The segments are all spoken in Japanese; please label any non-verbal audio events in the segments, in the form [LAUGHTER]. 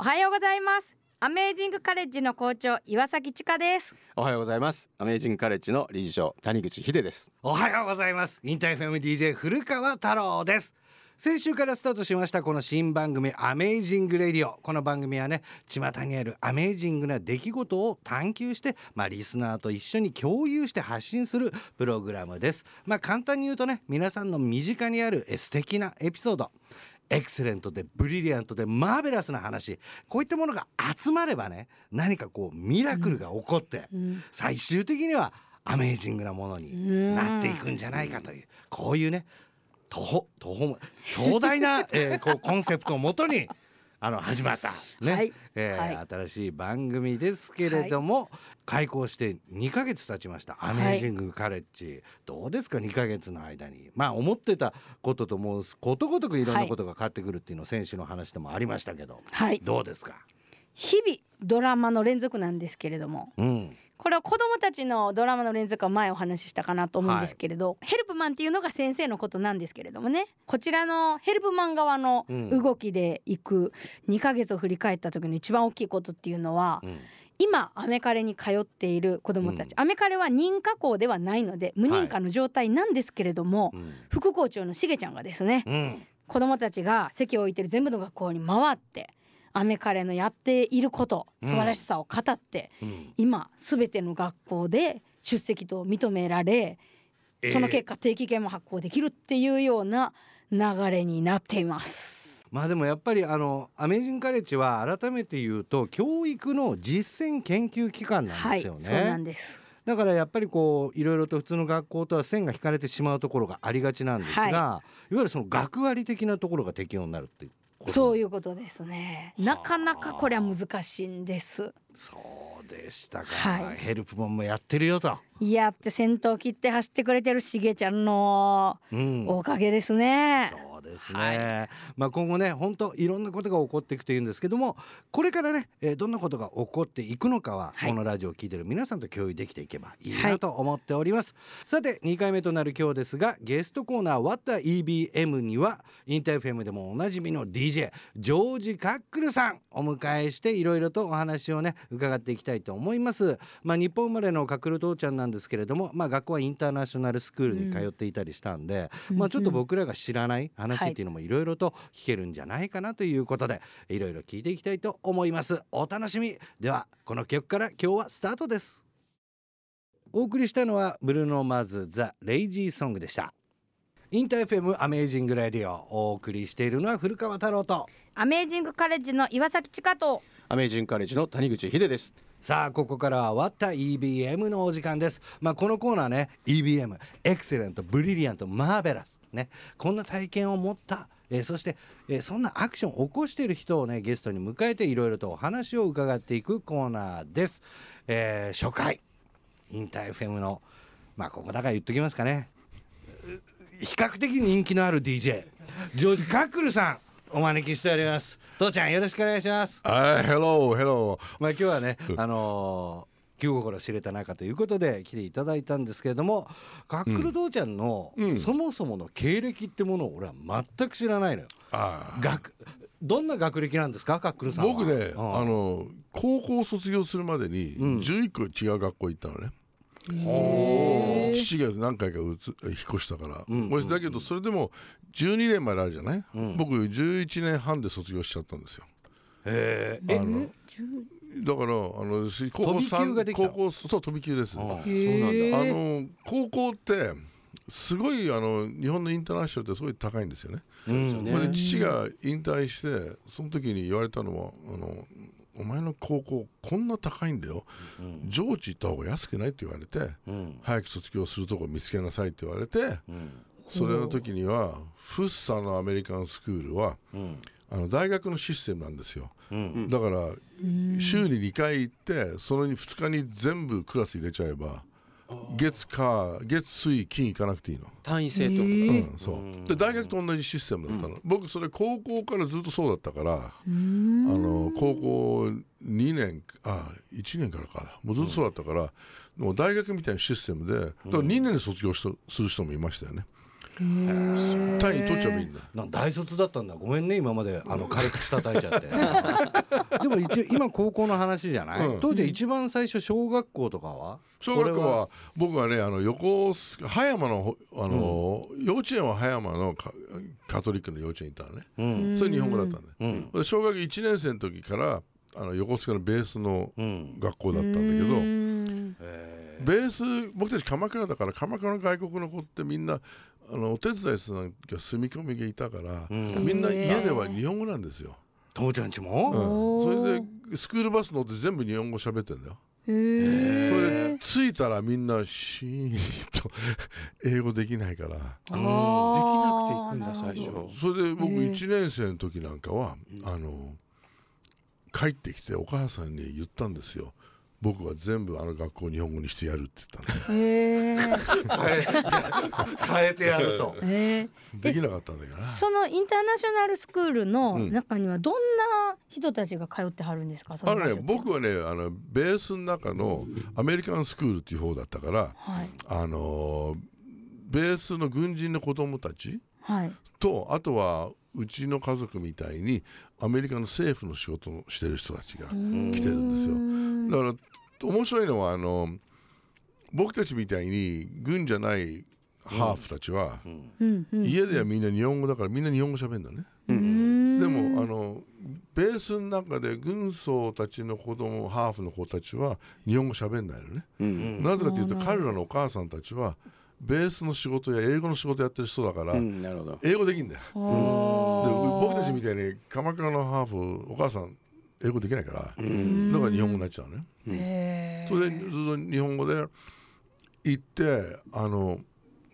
おはようございます。アメージングカレッジの校長岩崎千佳です。おはようございます。アメージングカレッジの理事長谷口秀です。おはようございます。 InterFM DJ 古川太郎です。先週からスタートしましたこの新番組 amazing RADIO。この番組はね巷にあるアメージングな出来事を探求してまあリスナーと一緒に共有して発信するプログラムです。まあ簡単に言うとね皆さんの身近にあるえ素敵なエピソードエクセレントでブリリアントでマーベラスな話。こういったものが集まればね何かこうミラクルが起こって、最終的にはアメージングなものになっていくんじゃないかというこういうね途方途方も壮大な、えー、こうコンセプトをもとにあの始まった。ね、はい。えーはい。新しい番組ですけれども、開校して2ヶ月経ちました。アメージングカレッジ、どうですか？2ヶ月の間に。まあ思ってたことともうことごとくいろんなことが変わってくるっていうのを選手の話でもありましたけど、はい。どうですか？日々ドラマの連続なんですけれども。うん。これは子どもたちのドラマの連続は前お話ししたかなと思うんですけれど、ヘルプマンっていうのが先生のことなんですけれどもね。こちらのヘルプマン側のうん。動きでいく2ヶ月を振り返った時の一番大きいことっていうのは、うん。今アメカレに通っている子どもたち、アメカレは認可校ではないので無認可の状態なんですけれども、うん。副校長のしげちゃんがですね、うん。子どもたちが席を置いてる全部の学校に回ってアメカレのやっていること素晴らしさを語って、うん今すべての学校で出席と認められ、えーその結果定期券も発行できるっていうような流れになっています。まあでもやっぱりあのアメージングカレッジは改めて言うと教育の実践研究機関なんはい、ですよね。そうなんです。だからやっぱりこういろいろと普通の学校とは線が引かれてしまうところがありがちなんですが、はいい、わゆるその学割的なところが適用になるってそういうことですね。なかなかこれは難しいんです。そうでしたか、はいヘルプマンもやってるよと、やって先頭切って走ってくれてるしげちゃんのうん、おかげですね。そうですね、まあ今後ね本当いろんなことが起こっていくというんですけどもこれからね、えーどんなことが起こっていくのかは、はい。このラジオを聞いてる皆さんと共有できていけばいいはない。と思っております、さて2回目となる今日ですがゲストコーナー「What the EBM」にはインターフェムでもおなじみの DJ ジョージ・カックルさんお迎えしていろいろとお話をね伺っていきたいと思います。まあ日本生まれのカックル父ちゃんなんですけれどもまあ学校はインターナショナルスクールに通っていたりしたんで、まあちょっと僕らが知らない話っていうのもいろいろと聞けるんじゃないかなということでいろいろ聞いていきたいと思います。お楽しみ。ではこの曲から今日はスタートです。お送りしたのはブルーノ・マーズザ・レイジーソングでした。インターフェムアメージング・ラディオ。お送りしているのは古川太郎と。アメージングカレッジの岩崎千佳と。アメージングカレッジの谷口秀ですさあここからは「What EBM」のお時間です。まあこのコーナーね EBM エクセレントブリリアントマーベラス。ね。こんな体験を持った。えーそして、えーそんなアクションを起こしている人をねゲストに迎えていろいろとお話を伺っていくコーナーです、えー初回。インターフェムのまあここだから言っときますかね。比較的人気のある DJ ジョージ・カックルさん。お招きしております父ちゃんよろしくお願いしますはい、ヘロー、ヘロー。まあ今日はね、あのー気心知れた仲ということで来ていただいたんですけれどもカックル父ちゃんの、うんそもそもの経歴ってものを俺は全く知らないのよ。ああ学どんな学歴なんですか？カックルさんは。僕ね、うんあの高校卒業するまでにうん11個違う学校行ったのね。父が何回かうつ引っ越したから、うんこれだけどそれでも12年まであるじゃない、うん。僕11年半で卒業しちゃったんですよ。へー。えあのだからあのし高校三高校そう飛び級です。ああそうなんだ。の高校ってすごいあの日本のインターナショナルってすごい高いんですよね。うんまあで父が引退してその時に言われたのはあの「お前の高校こんな高いんだよ。上智行った方が安くない?」って言われてうん。早く卒業するとこ見つけなさいって言われてうん。それの時にはフッサのアメリカンスクールはうん。あの大学のシステムなんですよ。うん。だから週に2回行ってその2日に全部クラス入れちゃえば月火月水金行かなくていいの。単位制と、うん、そう。で大学と同じシステムだったの、僕それ高校からずっとそうだったからあの高校2年あ1年からか。もうずっとそうだったから、もう大学みたいなシステムでだから2年で卒業しとする人もいましたよね単位取っちゃえばいいんだ。なん大卒だったんだ。ごめんね今まで。あの軽く叩いちゃって。[LAUGHS] えば一今高校の話じゃない、うん。当時は一番最初小学校とかは？小学校は僕はねあの横須賀葉山のあの、幼稚園は葉山のカカトリックの幼稚園に行ったのね、うん。それ日本語だったんで、うん。で小学1年生の時からあの横須賀のベースのうん。学校だったんだけど、うん。ベース僕たち鎌倉だから鎌倉の外国の子ってみんなあのお手伝いさんが住み込みがいたから、うん。みんな家では日本語なんですよ、父ちゃんちうも、ん、それでスクールバス乗って全部日本語喋ってんだよ。それで着いたらみんなシーンと [LAUGHS] 英語できないから。できなくて行くんだ最初。それで僕へえ1年生の時なんかはあの帰ってきてお母さんに言ったんですよ僕は全部あの学校日本語にしてやるって言ったんでへー。変えてやると。へー。できなかったんだけどな。そのインターナショナルスクールのうん中にはどんな人たちが通ってはるんですか、そあのね僕はねあのベースの中のアメリカンスクールっていう方だったからはい。あのベースの軍人の子供たちはい。とあとはうちの家族みたいにアメリカの政府の仕事をしてる人たちが来てるんですよ。だから面白いのはあの僕たちみたいに軍じゃないハーフたちは、うん。うん。家ではみんな日本語だからみんな日本語喋るんだね。うん。でもあのベースの中で軍曹たちの子供ハーフの子たちは日本語喋んないのね。うん。なぜかというと彼らのお母さんたちはベースの仕事や英語の仕事やってる人だから、うん。英語できんだよ。あでー僕たちみたいに鎌倉のハーフお母さん英語できないから、だから日本語になっちゃうね。へー。それでずっと日本語で行ってあの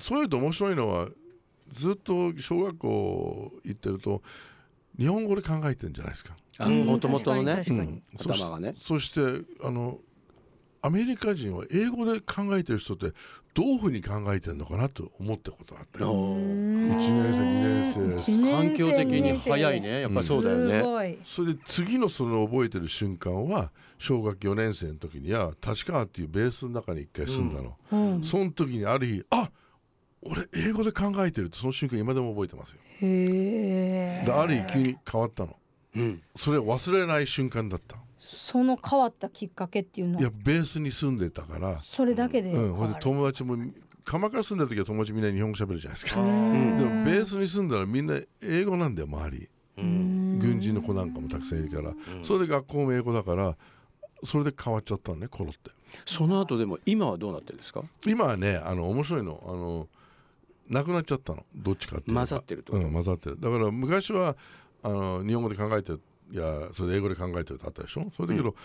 そういうと面白いのはずっと小学校行ってると日本語で考えてるんじゃないですか。あもともとのね。確かに確かに。そし頭がね。そしてあのアメリカ人は英語で考えてる人ってどういうふうに考えてるのかなと思ったことがあったよ。おー。1年生2年生。一年生環境的に早いね。やっぱりそうだよね。それで次のその覚えてる瞬間は小学4年生の時には立川っていうベースの中に一回住んだの、うん。その時にある日あ俺英語で考えてるってその瞬間今でも覚えてますよ。へえである日急に変わったの。うん。それ忘れない瞬間だったその変わったきっかけっていうのいはやベースに住んでたから。それだけで変うん、友達も鎌倉住んでる時は友達みんな日本語喋るじゃないですか、ん。でもベースに住んだらみんな英語なんだよ周り。軍人の子なんかもたくさんいるから、それで学校も英語だからそれで変わっちゃったのねコロってその後でも今はどうなってるんですか？今はねあの面白いの。あのなくなっちゃったの。どっちかっていうと。混ざってると？うん混ざってる。だから昔はあの日本語で考えてるいやそれで英語で考えてるってあったでしょ？それだけど、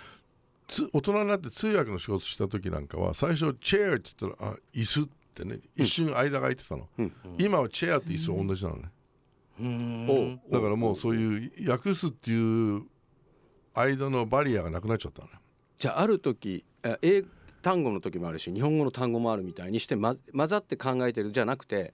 つ大人になって通訳の仕事した時なんかは最初「チェア」って言ったら「あ椅子」ってね一瞬間が空いてたの、うん。今は「チェア」と椅子は同じなのね、お。だからもうそういう訳すっていう間のバリアがなくなっちゃったのね。じゃあある時え英単語の時もあるし日本語の単語もあるみたいにして、ま、混ざって考えてるじゃなくて。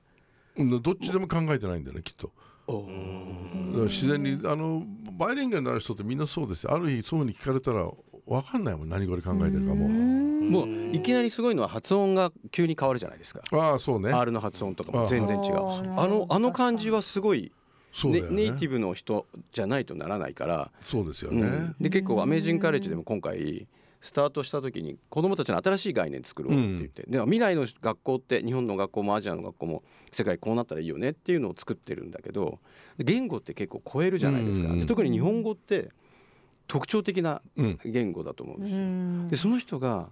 うんどっちでも考えてないんだよねきっと自然にあのバイリンガルになる人ってみんなそうですよ。ある日そういうふうに聞かれたら分かんないもん。何語で考えてるかも。もういきなりすごいのは発音が急に変わるじゃないですか。ああそうね。R の発音とかも全然違う。あのあの感じはすごい、ねそうだよねネイティブの人じゃないとならないから、そうですよね、うん。で結構アメージングカレッジでも今回スタートした時に子どもたちの新しい概念作ろうって言って、で未来の学校って日本の学校もアジアの学校も世界こうなったらいいよねっていうのを作ってるんだけど言語って結構超えるじゃないですか、うんで特に日本語って特徴的なうん言語だと思うんですよ。うん。でその人が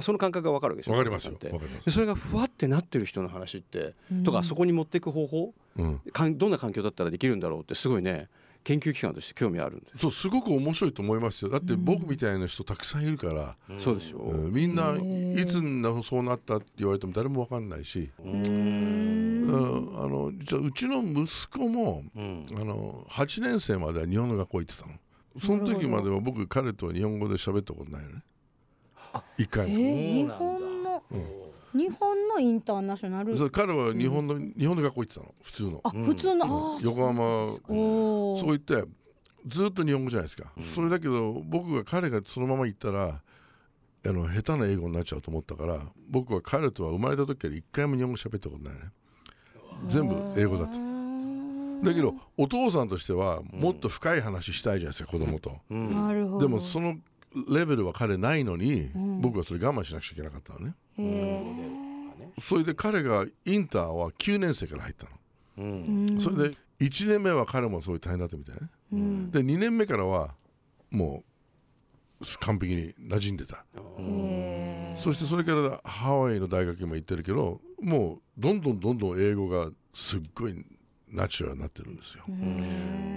その感覚が分かるわけでしょわかりますよ。なんて。わかりますでそれがふわってなってる人の話って、うん。とかそこに持っていく方法うん、かんどんな環境だったらできるんだろうってすごいね研究機関として興味あるんです、そうすごく面白いと思いますよ。だって僕みたいな人たくさんいるから、そうでしょう、うん。みんないつになそうなったって言われても誰も分かんないし、うん。あのじゃあうちの息子も、うん。あの8年生までは日本の学校行ってたの。その時までは僕彼とは日本語で喋ったことないよね。一回も。え日そうなん日本のインターナショナル彼は日本の、日本の学校行ってたの普通の。あ普通のあー横浜。そう言ってずっと日本語じゃないですか、それだけど僕が彼がそのまま行ったらあの下手な英語になっちゃうと思ったから僕は彼とは生まれた時から一回も日本語喋ったことないね。全部英語だった。だけどお父さんとしてはもっと深い話したいじゃないですか子供と。なるほど。でもそのレベルは彼ないのに、僕はそれ我慢しなくちゃいけなかったのね。へそれで彼がインターは9年生から入ったの。うんそれで1年目は彼もそういう大変だったみたいね。で2年目からはもう完璧に馴染んでた。えそしてそれからハワイの大学にも行ってるけどもうどんどんどんどん英語がすっごいナチュラルになってるんですよ。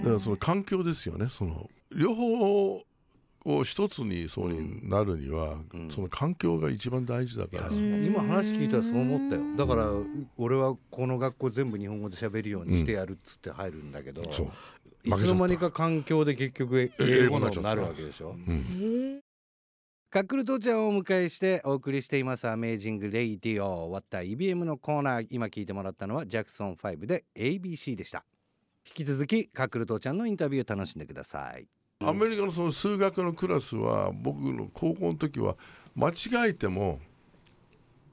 だからその環境ですよねその両方を一つにそうになるには、その環境が一番大事だから、今話聞いたらそう思ったよ。だから俺はこの学校全部日本語で喋るようにしてやるっつって入るんだけど、そう。いつの間にか環境で結局英語のになるわけでしょ。ーカックル父ちゃんをお迎えしてお送りしています「アメージング・レイディオ」終わった EBM のコーナー。今聞いてもらったのはジャクソン5で ABC でした。引き続きカックル父ちゃんのインタビューを楽しんでくださいアメリカのその数学のクラスは僕の高校の時は間違えても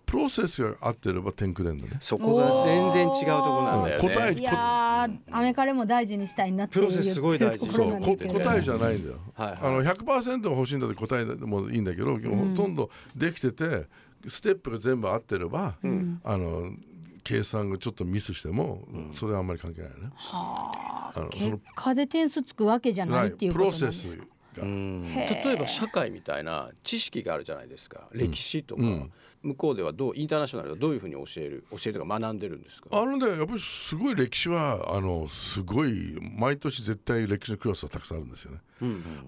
プロセスが合ってれば点くれんのね。そこが全然違うところなんだよね。答えいやーアメカレも大事にしたいなっていうプロセスすごい大事。ところそうこなんですけれど答えじゃないんだよ。はいはい。あの100%欲しいんだって答えでもいいんだけど、ほとんどできててステップが全部合ってれば、あの計算がちょっとミスしても、それはあんまり関係ないね。あ。のそ結の果で点数つくわけじゃないっていうプロことなんですセスかが、例えば社会みたいな知識があるじゃないですか。歴史とか、向こうではどうインターナショナルはどういうふうに教える教えるとか学んでるんですか？あのねやっぱりすごい歴史はあのすごい毎年絶対歴史のクラスはたくさんあるんですよね。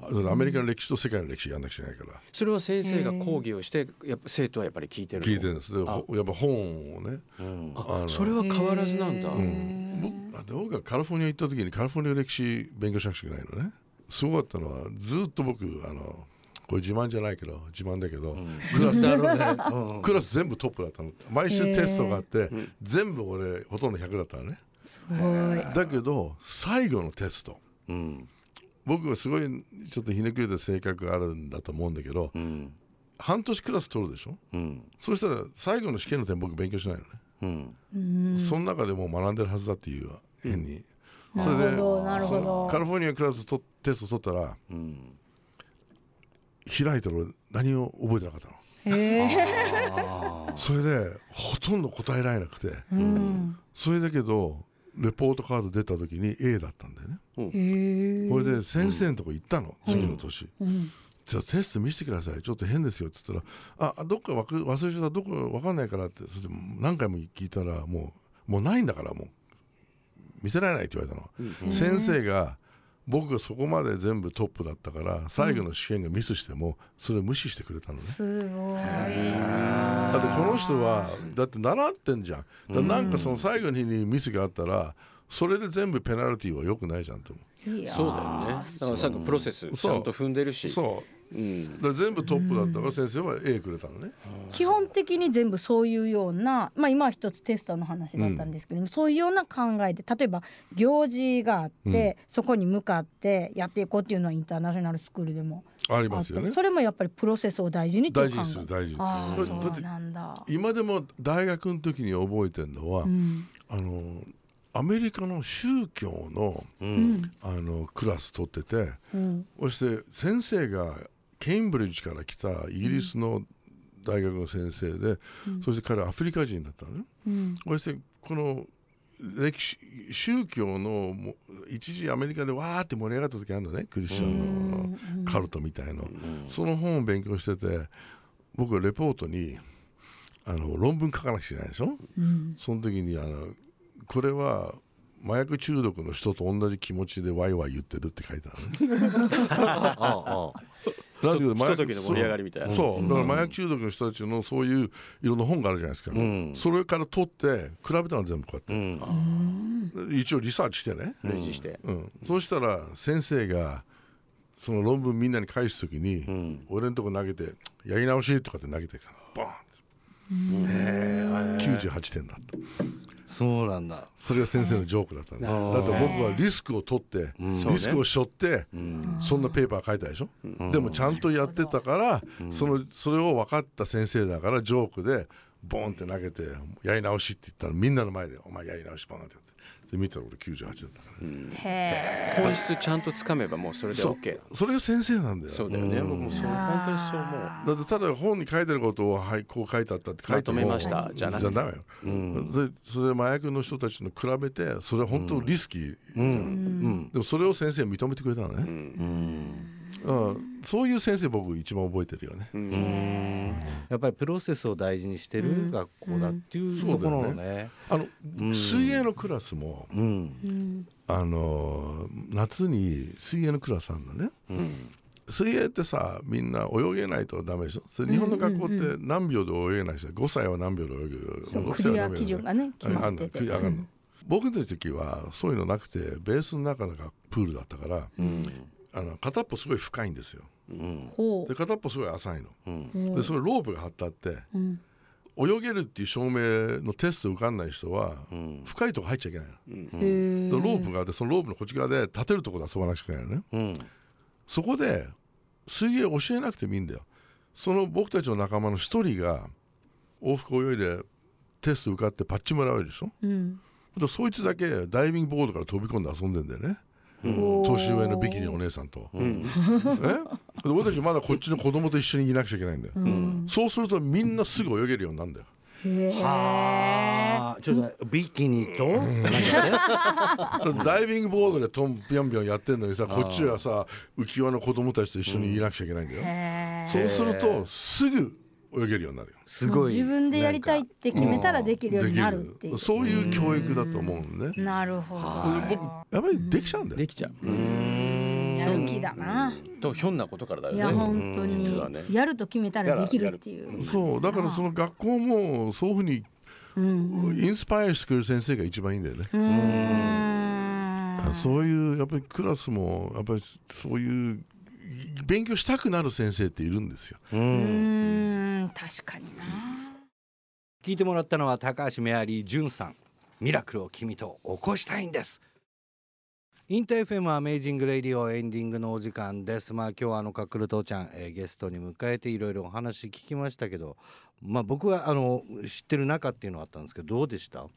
あそのアメリカの歴史と世界の歴史やんなくちゃいけないから。それは先生が講義をしてやっぱ生徒はやっぱり聞いてる？の聞いてるんです。でほやっぱ本をね、あそれは変わらずなんだ、僕あ僕がカリフォルニア行った時にカリフォルニアの歴史勉強しなくちゃいけないのね。すごかったのはずっと僕あのこれ自慢じゃないけど自慢だけど、クラス [LAUGHS] クラス全部トップだったの。毎週テストがあって、全部俺ほとんど100だったのね。すごい。だけど最後のテスト。うん。僕はすごいちょっとひねくれた性格があるんだと思うんだけど、うん。半年クラス取るでしょ？うん。そしたら最後の試験の点僕勉強しないのね、うん。その中でもう学んでるはずだっていう変に、それでカリフォルニアクラスとテスト取ったらうん開いたら俺何を覚えてなかったの？それでほとんど答えられなくて、うん。それだけどレポートカード出た時に A だったんだよね、これで先生のとこ行ったの、次の年、うん。じゃあテスト見せてください。ちょっと変ですよって言ったら「あどっかわく忘れちゃったどこかわかんないから」って。そして何回も聞いたらもうもうないんだからもう。見せられないって言われたの、先生が僕がそこまで全部トップだったから最後の試験がミスしてもそれを無視してくれたのね、すごい。だってこの人はだって習ってんじゃん。だなんかその最後の日にミスがあったらそれで全部ペナルティーは良くないじゃんと思いやーそうだよね。だからさっきプロセスちゃんと踏んでるし。うそう、だから全部トップだったから先生は A くれたのね、基本的に全部そういうようなまあ今は一つテストの話だったんですけども、そういうような考えで例えば行事があって、そこに向かってやっていこうっていうのはインターナショナルスクールでもありますよね。それもやっぱりプロセスを大事にっていう考え。大事です大事ああそうなんだ。今でも大学の時に覚えてるのは、うん。あのアメリカの宗教の,、うん。あのクラス取っててうん。そして先生がケンブリッジから来たイギリスの大学の先生で、そして彼はアフリカ人だったのね。うん。そしてこの歴史宗教のも一時アメリカでわーって盛り上がった時あるのねクリスチャンのカルトみたいの、その本を勉強してて僕はレポートにあの論文書かなくちゃいけないでしょ、その時にあのこれは麻薬中毒の人と同じ気持ちでワイワイ言ってるって書いてあるね。なんだけどひとときの盛り上がりみたいな。そう。だから麻薬中毒の人たちのそういういろんな本があるじゃないですか、ん。それから取って比べたの全部こうやって、うん。一応リサーチしてね、類似して。うん、そうしたら先生がその論文みんなに返す時に、俺のとこ投げて「やり直し」とかって投げてボーンって。98点だった。そうなんだそれが先生のジョークだったんだ、だって僕はリスクを取って、リスクを背負って、そんなペーパー書いたでしょ、でもちゃんとやってたから、そのそれを分かった先生だからジョークでボンって投げてやり直しって言ったらみんなの前で「お前やり直しボンってやってで見たら俺98だったからね、へ本質ちゃんとつかめばもうそれで OK それが先生なんだよ。そうだよね。僕もそう。本当にそう思う。だってただ本に書いてることをはいこう書いてあったって書いてもまとめました。じゃなくて。ダメよ、でそれで麻薬の人たちの比べてそれは本当リスキー、うん。でもそれを先生認めてくれたのね、うんそういう先生僕一番覚えてるよね、やっぱりプロセスを大事にしてる学校だっていうところのね。あの、水泳のクラスもうん。あの夏に水泳のクラスあるのね、水泳ってさみんな泳げないとダメでしょ？それ日本の学校って何秒で泳げない人？5歳は何秒で泳げる？そう6歳は何秒でクリア基準がね決まってて。ああん僕の時はそういうのなくてベースの中がプールだったから、あの片っぽすごい深いんですよ。ほで片っぽすごい浅いの、でそれロープが張ってあって、泳げるっていう証明のテスト受かんない人は、深いとこ入っちゃいけないの、ロープがあってそのロープのこっち側で立てるところで遊ばなくちゃいけないのね、うん。そこで水泳教えなくてもいいんだよ。その僕たちの仲間の一人が往復泳いでテスト受かってパッチもらうでしょ、うん。でそいつだけダイビングボードから飛び込んで遊んでんだよね、年上のビキニのお姉さんと、え？で俺たちまだこっちの子供と一緒にいなくちゃいけないんだよ、そうするとみんなすぐ泳げるようになるんだよ。へああ。ちょっとビキニと？なん。[LAUGHS] ダイビングボードでトンビョンビョンやってんのにさこっちはさ浮き輪の子供たちと一緒にいなくちゃいけないんだよ、えそうするとすぐ泳げるようになるよ。すごい。自分でやりたいって決めたらできるようになるっていう。できるそういう教育だと思うのね。なるほど。僕やっぱりできちゃうんだよ。できちゃう。やる気だな。とひょんなことからだいやよね本当実はね。にやると決めたらできるっていう。そう。だからその学校もそういうふうにインスパイアしてくれる先生が一番いいんだよね、うーん。そういうやっぱりクラスもやっぱりそういう勉強したくなる先生っているんですよ。うーん確かにな。聞いてもらったのは高橋メアリー淳さん。ミラクルを君と起こしたいんです。インター FM アメージングレディオエンディングのお時間です。まあ今日はあのカックル父ちゃん、えーゲストに迎えていろいろお話聞きましたけどまあ僕はあの知ってる中っていうのはあったんですけどどうでした？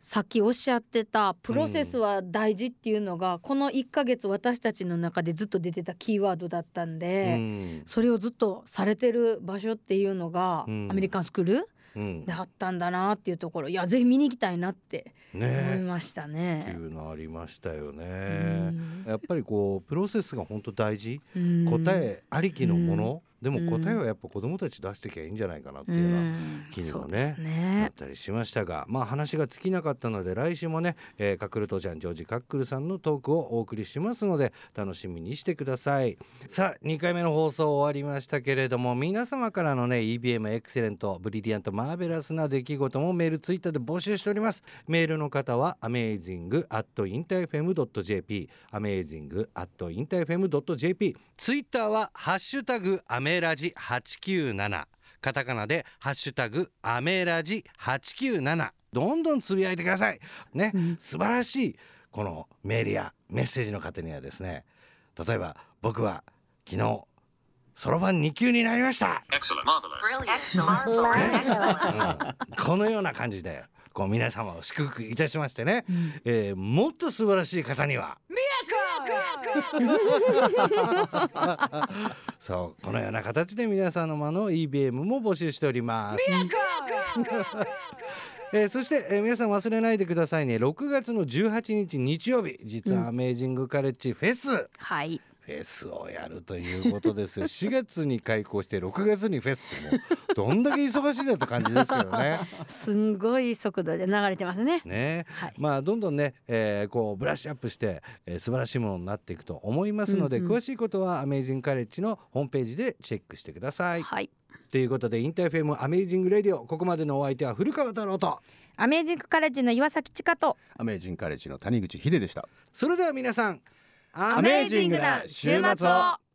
さっきおっしゃってたプロセスは大事っていうのが、この1ヶ月私たちの中でずっと出てたキーワードだったんで、うん。それをずっとされてる場所っていうのが、うん。アメリカンスクールうん。であったんだなっていうところいやぜひ見に行きたいなって思いねましたってね。いうのありましたよね。うん。やっぱりこうプロセスが本当大事。うん。答えありきのものでもうん。答えはやっぱ子どもたち出してきゃいいんじゃないかなっていうのは気にもそうですね。なねったりしましたがまあ話が尽きなかったので来週もね、えー、カックル父ちゃんジョージカックルさんのトークをお送りしますので楽しみにしてください。さあ2回目の放送終わりましたけれども皆様からのね EBM エクセレントブリリアントマーベラスな出来事もメールツイッターで募集しております。メールの方は amazing.interfm.jp amazing.interfm.jp ツイッターはハッシュタグアメラジ897カタカナでハッシュタグアメラジ897どんどんつぶやいてください。ね、素晴らしいこのメールやメッセージの方にはですね。例えば僕は昨日そろばん2級になりました. Marvelous. Excellent. [LAUGHS] このような感じでこう皆様を祝福いたしましてね、えーもっと素晴らしい方にはそうこのような形で皆様の EBM も募集しております。えーそして、えー皆さん忘れないでくださいね6月の18日日曜日実はアメージングカレッジフェス、はいフェスをやるということですよ。[LAUGHS] 4月に開校して6月にフェスってもうどんだけ忙しいんだって感じですけどね。[LAUGHS] すんごい速度で流れてますね。ね、はい。まあどんどんね、えーこうブラッシュアップして、えー素晴らしいものになっていくと思いますので、うんうん。詳しいことはアメージングカレッジのホームページでチェックしてください。はい。ということで InterFM amazing RADIO ここまでのお相手は古川太郎と。 Amazing College の岩崎千佳と。 Amazing College の谷口秀でした。それでは皆さん amazing な週末を。